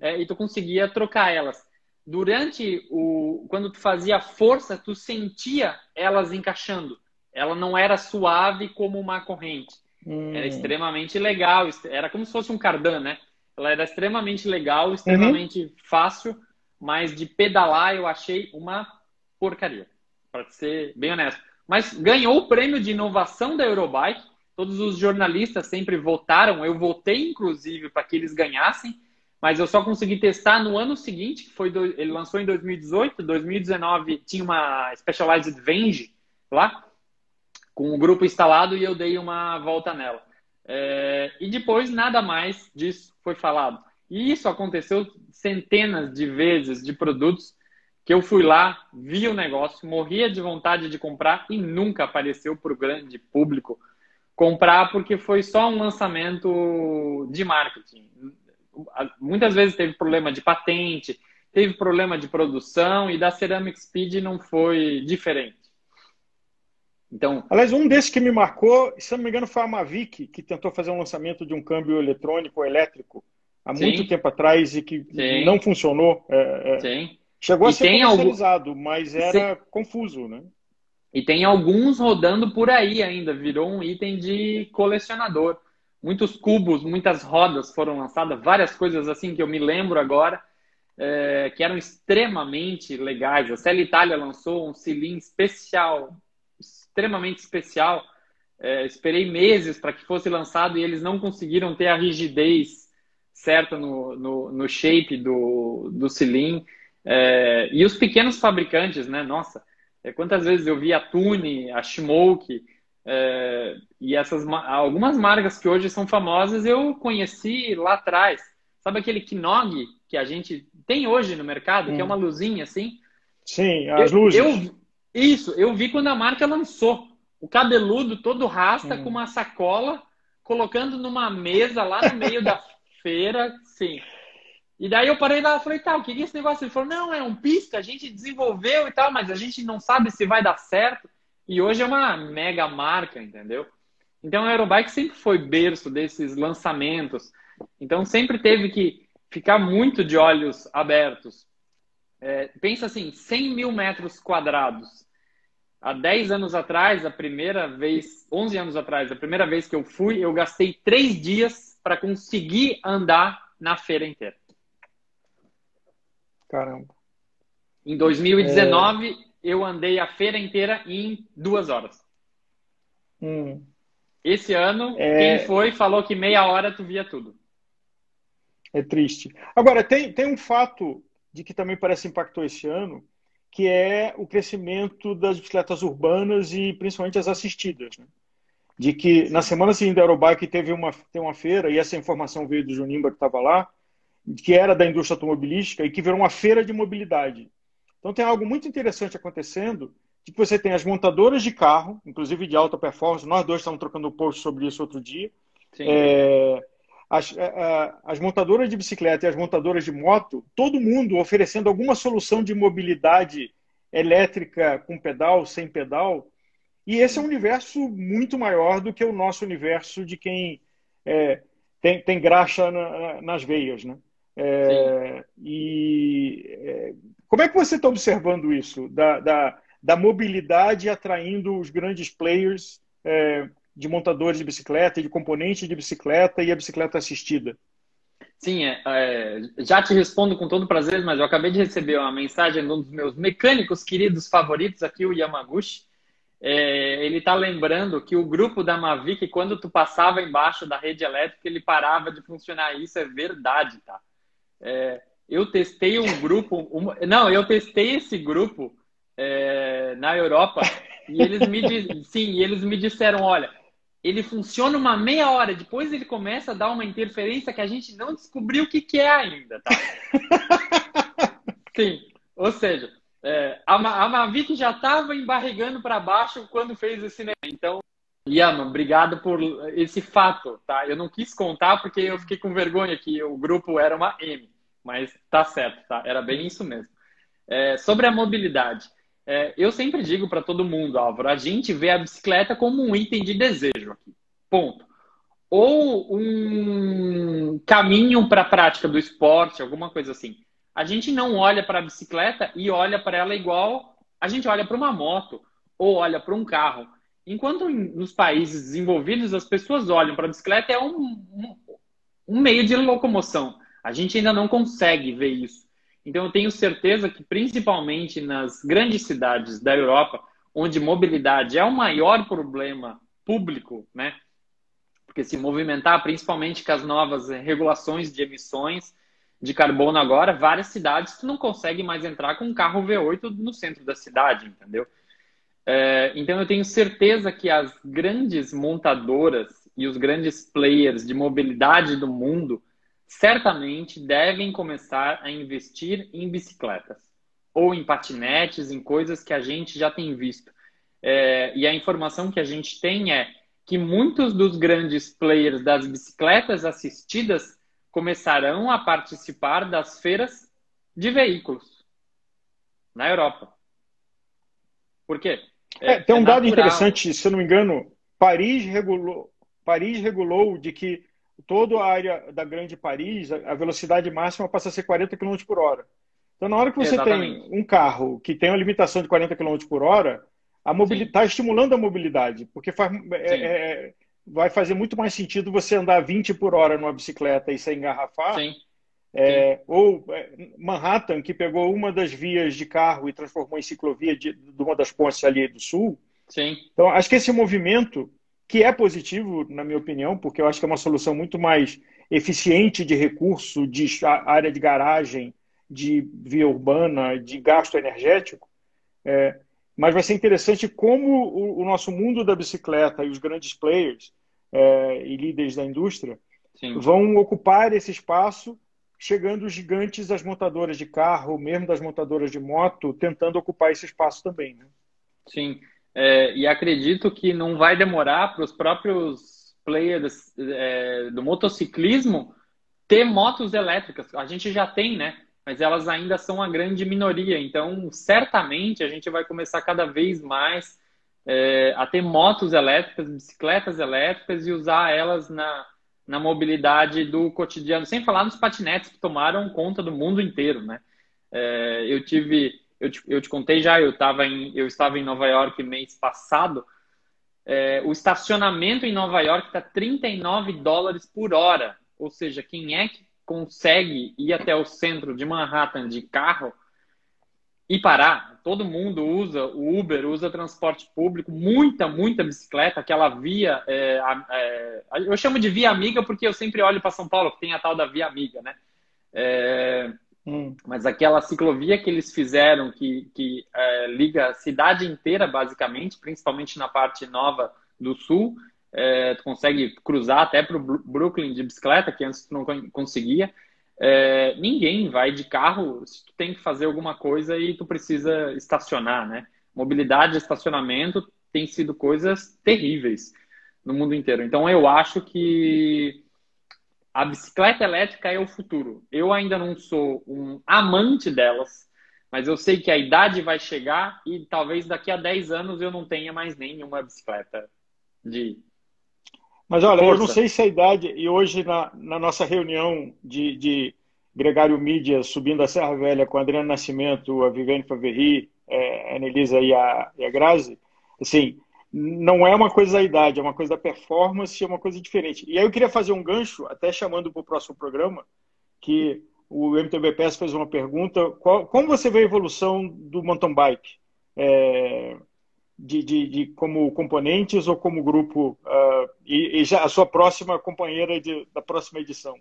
é, e tu conseguia trocar elas. Durante o. Quando tu fazia força, tu sentia elas encaixando. Ela não era suave como uma corrente. Hum. Era extremamente legal. Era como se fosse um cardan, né? Ela era extremamente legal, extremamente uhum. fácil, mas de pedalar eu achei uma porcaria. Para ser bem honesto mas ganhou o prêmio de inovação da Eurobike. Todos os jornalistas sempre votaram, eu votei inclusive para que eles ganhassem, mas eu só consegui testar no ano seguinte, que foi do, ele lançou em 2018, 2019 tinha uma Specialized Venge lá, com o grupo instalado e eu dei uma volta nela. É, e depois nada mais disso foi falado. E isso aconteceu centenas de vezes de produtos que eu fui lá, vi o negócio, morria de vontade de comprar e nunca apareceu para o grande público comprar porque foi só um lançamento de marketing. Muitas vezes teve problema de patente, teve problema de produção e da Ceramic Speed não foi diferente. Então, Aliás, um desses que me marcou, se não me engano, foi a Mavic, que tentou fazer um lançamento de um câmbio eletrônico ou elétrico há sim. muito tempo atrás e que sim. não funcionou. É, é... Sim. Chegou a ser comercializado, algum... mas era confuso, né? E tem alguns rodando por aí ainda, virou um item de colecionador. Muitos cubos, muitas rodas foram lançadas, várias coisas assim que eu me lembro agora, é, que eram extremamente legais. A Cell Itália lançou um cilindro especial, extremamente especial. É, esperei meses para que fosse lançado e eles não conseguiram ter a rigidez certa no, no, no shape do, do cilindro. É, e os pequenos fabricantes, né? Nossa, é, quantas vezes eu vi a Tune, a Smoke, é, e essas algumas marcas que hoje são famosas eu conheci lá atrás. Sabe aquele Knog que a gente tem hoje no mercado, hum. que é uma luzinha assim? Sim, as eu, luzes. Eu, isso, eu vi quando a marca lançou. O cabeludo todo rasta hum. com uma sacola, colocando numa mesa lá no meio da feira, sim. E daí eu parei lá e falei, tá, o que é esse negócio? Ele falou, não, é um pista, a gente desenvolveu e tal, mas a gente não sabe se vai dar certo. E hoje é uma mega marca, entendeu? Então a Aerobike sempre foi berço desses lançamentos. Então sempre teve que ficar muito de olhos abertos. É, pensa assim, 100 mil metros quadrados. Há 10 anos atrás, a primeira vez, 11 anos atrás, a primeira vez que eu fui, eu gastei três dias para conseguir andar na feira inteira. Caramba. Em 2019, é... eu andei a feira inteira em duas horas. Hum. Esse ano, é... quem foi falou que meia hora tu via tudo. É triste. Agora, tem, tem um fato de que também parece impactou esse ano, que é o crescimento das bicicletas urbanas e principalmente as assistidas. Né? De que na semana seguinte da Eurobike teve uma, tem uma feira, e essa informação veio do Junimba que estava lá, que era da indústria automobilística e que virou uma feira de mobilidade. Então tem algo muito interessante acontecendo, de que você tem as montadoras de carro, inclusive de alta performance, nós dois estávamos trocando um post sobre isso outro dia, é, as, as montadoras de bicicleta e as montadoras de moto, todo mundo oferecendo alguma solução de mobilidade elétrica com pedal, sem pedal, e esse é um universo muito maior do que o nosso universo de quem é, tem, tem graxa na, nas veias, né? É, e é, como é que você está observando isso da, da, da, mobilidade atraindo os grandes players é, de montadores de bicicleta, de componentes de bicicleta e a bicicleta assistida? Sim, é, é, já te respondo com todo prazer, mas eu acabei de receber uma mensagem de um dos meus mecânicos queridos favoritos aqui, o Yamaguchi. É, ele está lembrando que o grupo da Mavic, quando tu passava embaixo da rede elétrica, ele parava de funcionar. Isso é verdade, tá? É, eu testei um grupo, não, eu testei esse grupo é, na Europa e eles me sim, eles me disseram, olha, ele funciona uma meia hora, depois ele começa a dar uma interferência que a gente não descobriu o que, que é ainda, tá? sim, ou seja, é, a, a Mavic já estava embarregando para baixo quando fez esse negócio. Então, Yama, obrigado por esse fato, tá? Eu não quis contar porque eu fiquei com vergonha que o grupo era uma M, mas tá certo, tá? Era bem isso mesmo. É, sobre a mobilidade, é, eu sempre digo para todo mundo, Álvaro, a gente vê a bicicleta como um item de desejo aqui, ponto. Ou um caminho para a prática do esporte, alguma coisa assim. A gente não olha para a bicicleta e olha para ela igual a gente olha para uma moto ou olha para um carro Enquanto nos países desenvolvidos as pessoas olham para a bicicleta é um, um, um meio de locomoção. A gente ainda não consegue ver isso. Então eu tenho certeza que principalmente nas grandes cidades da Europa, onde mobilidade é o maior problema público, né? Porque se movimentar, principalmente com as novas regulações de emissões de carbono agora, várias cidades tu não consegue mais entrar com um carro V8 no centro da cidade, entendeu? É, então eu tenho certeza que as grandes montadoras e os grandes players de mobilidade do mundo certamente devem começar a investir em bicicletas ou em patinetes, em coisas que a gente já tem visto. É, e a informação que a gente tem é que muitos dos grandes players das bicicletas assistidas começarão a participar das feiras de veículos na Europa. Por quê? É, tem um é dado interessante, se eu não me engano, Paris regulou, Paris regulou de que toda a área da Grande Paris, a velocidade máxima passa a ser 40 km por hora. Então, na hora que você Exatamente. tem um carro que tem uma limitação de 40 km por hora, a mobilidade está estimulando a mobilidade, porque faz, é, é, vai fazer muito mais sentido você andar 20 por hora numa bicicleta e sem engarrafar Sim. É, ou é, Manhattan, que pegou uma das vias de carro e transformou em ciclovia de, de uma das pontes ali do sul. Sim. Então, acho que esse movimento, que é positivo, na minha opinião, porque eu acho que é uma solução muito mais eficiente de recurso, de área de garagem, de via urbana, de gasto energético, é, mas vai ser interessante como o, o, nosso mundo da bicicleta e os grandes players é, e líderes da indústria Sim. vão ocupar esse espaço chegando os gigantes das montadoras de carro, mesmo das montadoras de moto, tentando ocupar esse espaço também. Né? Sim, é, e acredito que não vai demorar para os próprios players é, do motociclismo ter motos elétricas. A gente já tem, né? Mas elas ainda são a grande minoria. Então, certamente, a gente vai começar cada vez mais é, a ter motos elétricas, bicicletas elétricas e usar elas na, na mobilidade do cotidiano. Sem falar nos patinetes que tomaram conta do mundo inteiro, né? É, eu tive, eu te, eu te contei já, eu, tava em, eu estava em Nova York mês passado. É, o estacionamento em Nova York está 39 dólares por hora. Ou seja, quem é que consegue ir até o centro de Manhattan de carro e parar? Todo mundo usa o Uber, usa transporte público, muita, muita bicicleta, aquela via. É, é, eu chamo de via amiga porque eu sempre olho para São Paulo, que tem a tal da via amiga, né? É, hum. Mas aquela ciclovia que eles fizeram, que, que é, liga a cidade inteira, basicamente, principalmente na parte nova do sul, é, tu consegue cruzar até para o Brooklyn de bicicleta, que antes tu não conseguia. É, ninguém vai de carro se tu tem que fazer alguma coisa e tu precisa estacionar, né? Mobilidade e estacionamento tem sido coisas terríveis no mundo inteiro. Então eu acho que a bicicleta elétrica é o futuro. Eu ainda não sou um amante delas, mas eu sei que a idade vai chegar e talvez daqui a 10 anos eu não tenha mais nenhuma bicicleta de mas olha, Força. eu não sei se a idade, e hoje na, na nossa reunião de, de Gregário Mídia, subindo a Serra Velha com Adriano Nascimento, a Viviane Faverri, é, a Anelisa e a, e a Grazi, assim, não é uma coisa da idade, é uma coisa da performance, é uma coisa diferente. E aí eu queria fazer um gancho, até chamando para o próximo programa, que o MTBPS fez uma pergunta, qual, como você vê a evolução do mountain bike? É, de, de, de, como componentes ou como grupo uh, e, e, já a sua próxima companheira de, da próxima edição?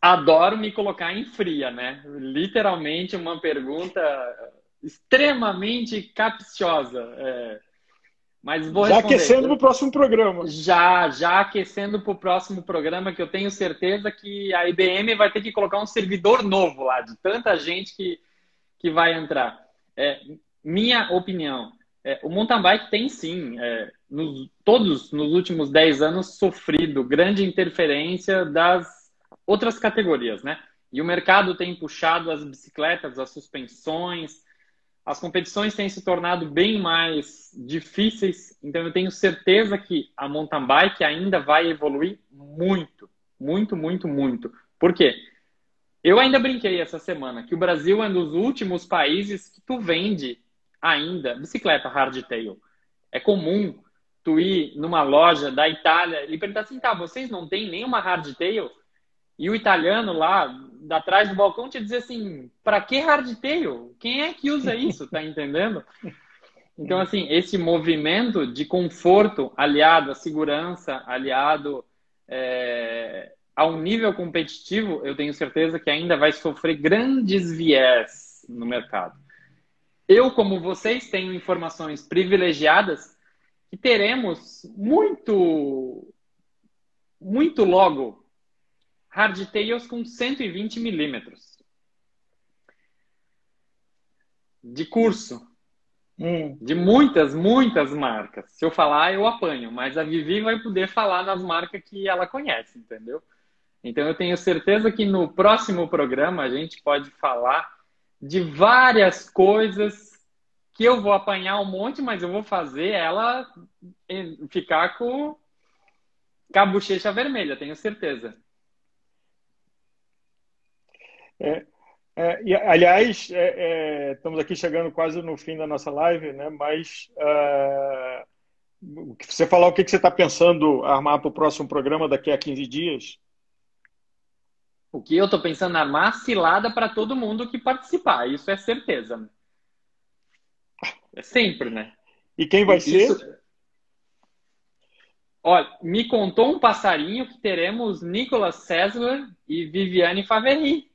Adoro me colocar em fria, né? Literalmente uma pergunta extremamente capciosa. É. Mas vou já responder. aquecendo para o próximo programa. Já, já aquecendo para o próximo programa, que eu tenho certeza que a IBM vai ter que colocar um servidor novo lá, de tanta gente que, que vai entrar. É, minha opinião, é, o mountain bike tem sim, é, nos, todos nos últimos 10 anos, sofrido grande interferência das outras categorias, né? E o mercado tem puxado as bicicletas, as suspensões, as competições têm se tornado bem mais difíceis, então eu tenho certeza que a mountain bike ainda vai evoluir muito, muito, muito, muito. Por quê? Eu ainda brinquei essa semana que o Brasil é um dos últimos países que tu vende ainda bicicleta hardtail. É comum tu ir numa loja da Itália e perguntar assim, tá, vocês não têm nenhuma hardtail? E o italiano lá, atrás do balcão, te dizer assim, para que hardtail? Quem é que usa isso? Tá entendendo? Então, assim, esse movimento de conforto aliado à segurança, aliado é, a um nível competitivo, eu tenho certeza que ainda vai sofrer grandes viés no mercado. Eu, como vocês, tenho informações privilegiadas que teremos muito, muito logo hardtails com 120 milímetros de curso. Hum. De muitas, muitas marcas. Se eu falar, eu apanho, mas a Vivi vai poder falar nas marcas que ela conhece, entendeu? Então eu tenho certeza que no próximo programa a gente pode falar de várias coisas que eu vou apanhar um monte, mas eu vou fazer ela ficar com, com a bochecha vermelha, tenho certeza. É, é, e, aliás, é, é estamos aqui chegando quase no fim da nossa live, né? Mas uh, você falar o que, que você está pensando armar para o próximo programa daqui a 15 dias? O que eu estou pensando é armar cilada para todo mundo que participar, isso é certeza. É sempre, né? E quem vai isso... ser? Olha, me contou um passarinho que teremos Nicolas César e Viviane Faverri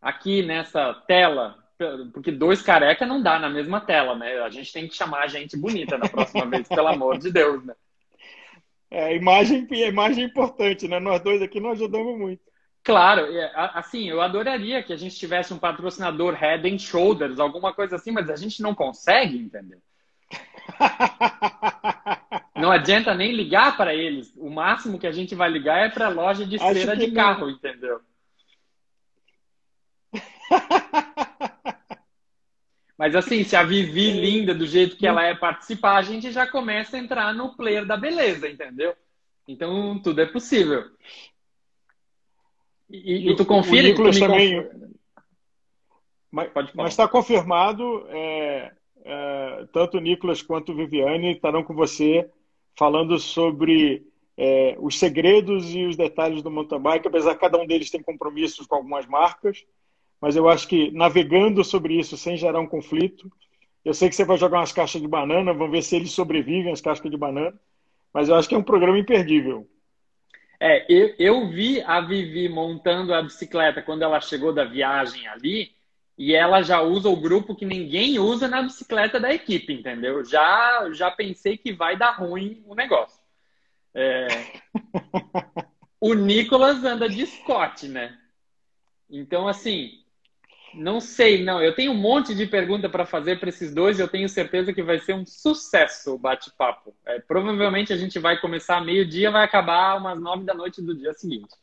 aqui nessa tela. Porque dois careca não dá na mesma tela, né? A gente tem que chamar a gente bonita na próxima vez, pelo amor de Deus, né? É, imagem, imagem importante, né? Nós dois aqui não ajudamos muito. Claro, é, assim, eu adoraria que a gente tivesse um patrocinador Head and Shoulders, alguma coisa assim, mas a gente não consegue, entendeu? Não adianta nem ligar para eles. O máximo que a gente vai ligar é para a loja de feira de carro, não. entendeu? Mas assim, se a Vivi linda do jeito que ela é participar, a gente já começa a entrar no player da beleza, entendeu? Então tudo é possível. E, e tu confia? O Nicolas também. Mas está confirmado, é, é, tanto o Nicolas quanto o Viviane estarão com você falando sobre é, os segredos e os detalhes do mountain bike, apesar que cada um deles tem compromissos com algumas marcas, mas eu acho que navegando sobre isso sem gerar um conflito, eu sei que você vai jogar umas caixas de banana, vamos ver se eles sobrevivem as cascas de banana, mas eu acho que é um programa imperdível. É, eu, eu vi a Vivi montando a bicicleta quando ela chegou da viagem ali, e ela já usa o grupo que ninguém usa na bicicleta da equipe, entendeu? Já, já pensei que vai dar ruim o negócio. É... o Nicolas anda de Scott, né? Então, assim, não sei, não. Eu tenho um monte de pergunta para fazer para esses dois e eu tenho certeza que vai ser um sucesso o bate-papo. É, provavelmente a gente vai começar meio-dia, vai acabar umas nove da noite do dia seguinte.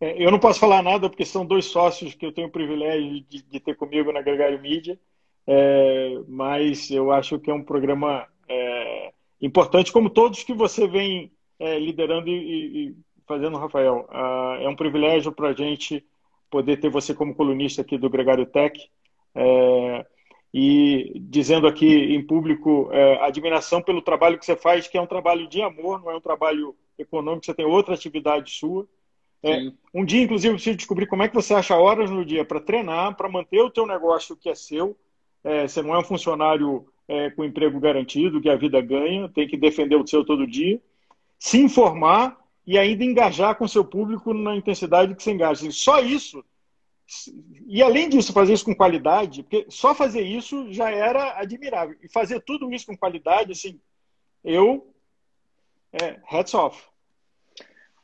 É, eu não posso falar nada porque são dois sócios que eu tenho o privilégio de, de ter comigo na Gregário Mídia, é, mas eu acho que é um programa é, importante, como todos que você vem é, liderando e, e, fazendo, Rafael. Uh, é um privilégio para a gente poder ter você como colunista aqui do Gregário Tech. É, e dizendo aqui em público é, admiração pelo trabalho que você faz, que é um trabalho de amor, não é um trabalho econômico, você tem outra atividade sua. É, um dia, inclusive, eu preciso descobrir como é que você acha horas no dia para treinar, para manter o teu negócio que é seu. É, você não é um funcionário é, com emprego garantido, que a vida ganha, tem que defender o seu todo dia. Se informar e ainda engajar com seu público na intensidade que você engaja. Só isso. E além disso, fazer isso com qualidade, porque só fazer isso já era admirável. E fazer tudo isso com qualidade, assim, eu. É, hats off.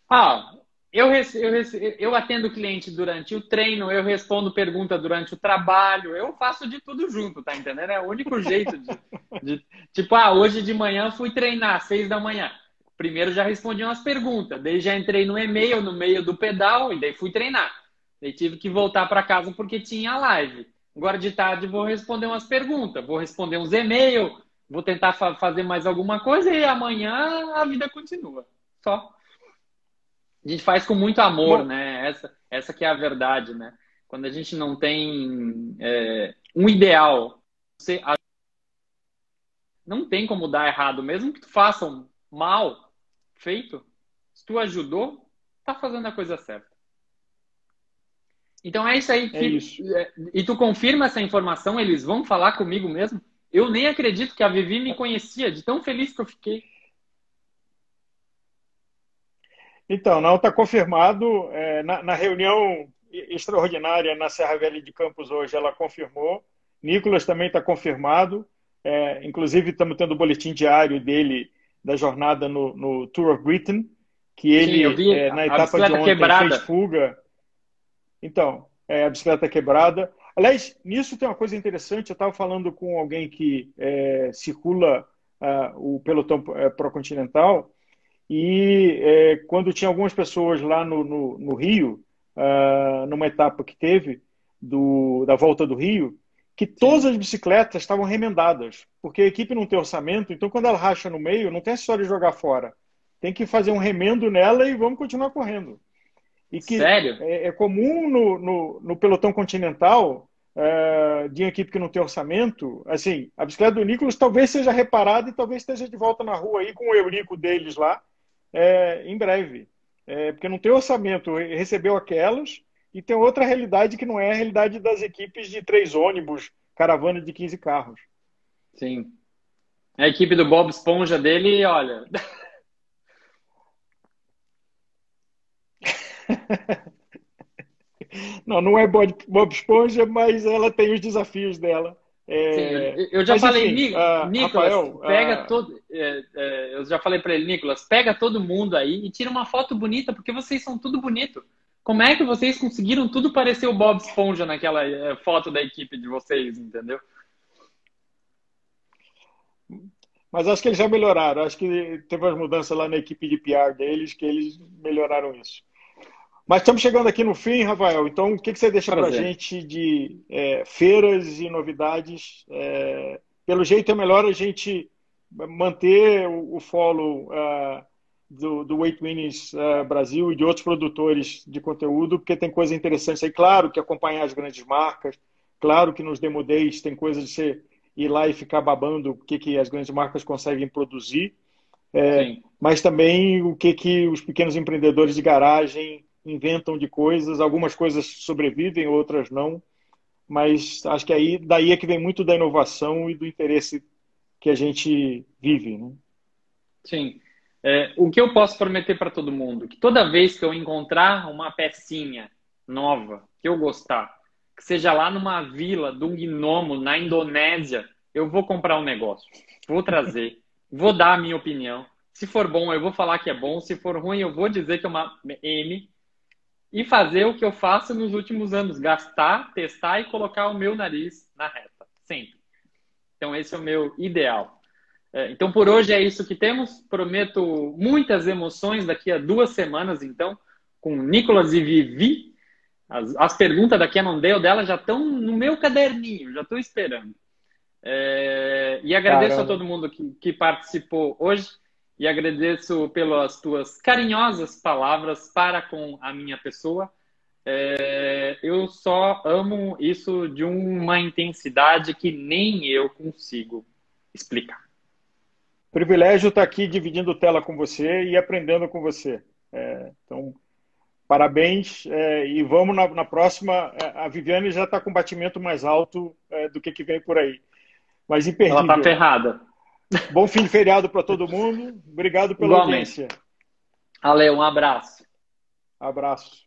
Ah, eu, eu, eu atendo cliente durante o treino, eu respondo pergunta durante o trabalho, eu faço de tudo junto, tá entendendo? É o único jeito de, de tipo, ah, hoje de manhã fui treinar, seis da manhã. Primeiro já respondi umas perguntas, daí já entrei no e-mail no meio do pedal e daí fui treinar. Daí tive que voltar para casa porque tinha live. Agora de tarde vou responder umas perguntas, vou responder uns e-mails, vou tentar fa fazer mais alguma coisa e amanhã a vida continua. Só a gente faz com muito amor, Bom, né? Essa, essa que é a verdade, né? Quando a gente não tem é, um ideal, você, não tem como dar errado, mesmo que tu faça um mal feito, se tu ajudou, tá fazendo a coisa certa. Então é isso aí. É isso. É, e tu confirma essa informação? Eles vão falar comigo mesmo? Eu nem acredito que a Vivi me conhecia, de tão feliz que eu fiquei. Então, não está confirmado. É, na, na, reunião extraordinária na Serra Velha de Campos hoje, ela confirmou. Nicolas também está confirmado. É, inclusive, estamos tendo o boletim diário dele da jornada no, no Tour of Britain, que ele, Sim, é, na etapa de ontem, quebrada. fez fuga. Então, é, a bicicleta quebrada. Aliás, nisso tem uma coisa interessante. Eu estava falando com alguém que é, circula uh, o pelotão uh, procontinental e é, quando tinha algumas pessoas lá no, no, no Rio, uh, numa etapa que teve do, da volta do Rio, que todas as bicicletas estavam remendadas, porque a equipe não tem orçamento, então quando ela racha no meio, não tem a história de jogar fora. Tem que fazer um remendo nela e vamos continuar correndo. E que Sério? É, é comum no, no, no, pelotão continental uh, de equipe que não tem orçamento, assim, a bicicleta do Nicolas talvez seja reparada e talvez esteja de volta na rua aí com o Eurico deles lá, é, em breve. É, porque não tem orçamento, recebeu aquelas, e tem outra realidade que não é a realidade das equipes de três ônibus, caravana de 15 carros. Sim. A equipe do Bob Esponja dele, olha. não, não é Bob Esponja, mas ela tem os desafios dela. É... Sim, eu já Mas, falei, enfim, uh, Nicolas, Rafael, pega uh... todo. É, é, eu já falei para ele, Nicolas, pega todo mundo aí e tira uma foto bonita, porque vocês são tudo bonito. Como é que vocês conseguiram tudo parecer o Bob Esponja naquela é, foto da equipe de vocês, entendeu? Mas acho que eles já melhoraram. Acho que teve umas mudanças lá na equipe de PR deles, que eles melhoraram isso. Mas estamos chegando aqui no fim, Rafael. Então, o que, que você deixa para a gente de é, feiras e novidades? É, pelo jeito, é melhor a gente manter o, o follow uh, do, do Weight Winnings uh, Brasil e de outros produtores de conteúdo, porque tem coisa interessante aí. Claro que acompanhar as grandes marcas, claro que nos Demo Days tem coisa de você ir lá e ficar babando o que, que as grandes marcas conseguem produzir, é, mas também o que, que os pequenos empreendedores de garagem inventam de coisas. Algumas coisas sobrevivem, outras não. Mas acho que aí daí é que vem muito da inovação e do interesse que a gente vive. Né? Sim. É, o que eu posso prometer para todo mundo? Que toda vez que eu encontrar uma pecinha nova que eu gostar, que seja lá numa vila de um gnomo na Indonésia, eu vou comprar um negócio, vou trazer, vou dar a minha opinião. Se for bom, eu vou falar que é bom. Se for ruim, eu vou dizer que é uma M. E fazer o que eu faço nos últimos anos: gastar, testar e colocar o meu nariz na reta. Sempre. Então, esse é o meu ideal. É, então, por hoje é isso que temos. Prometo muitas emoções daqui a duas semanas, então, com Nicolas e Vivi. As, as perguntas da Cannondale dela já estão no meu caderninho, já estou esperando. É, e agradeço Caramba. a todo mundo que, que participou hoje e agradeço pelas tuas carinhosas palavras para com a minha pessoa. É, eu só amo isso de uma intensidade que nem eu consigo explicar. Privilégio estar aqui dividindo tela com você e aprendendo com você. É, então, parabéns é, e vamos na, na, próxima. É, a Viviane já está com batimento mais alto é, do que, que vem por aí. Mas imperdível. Ela está ferrada. Bom fim de feriado para todo mundo. Obrigado pela Igualmente. audiência. Ale, um abraço. Abraço.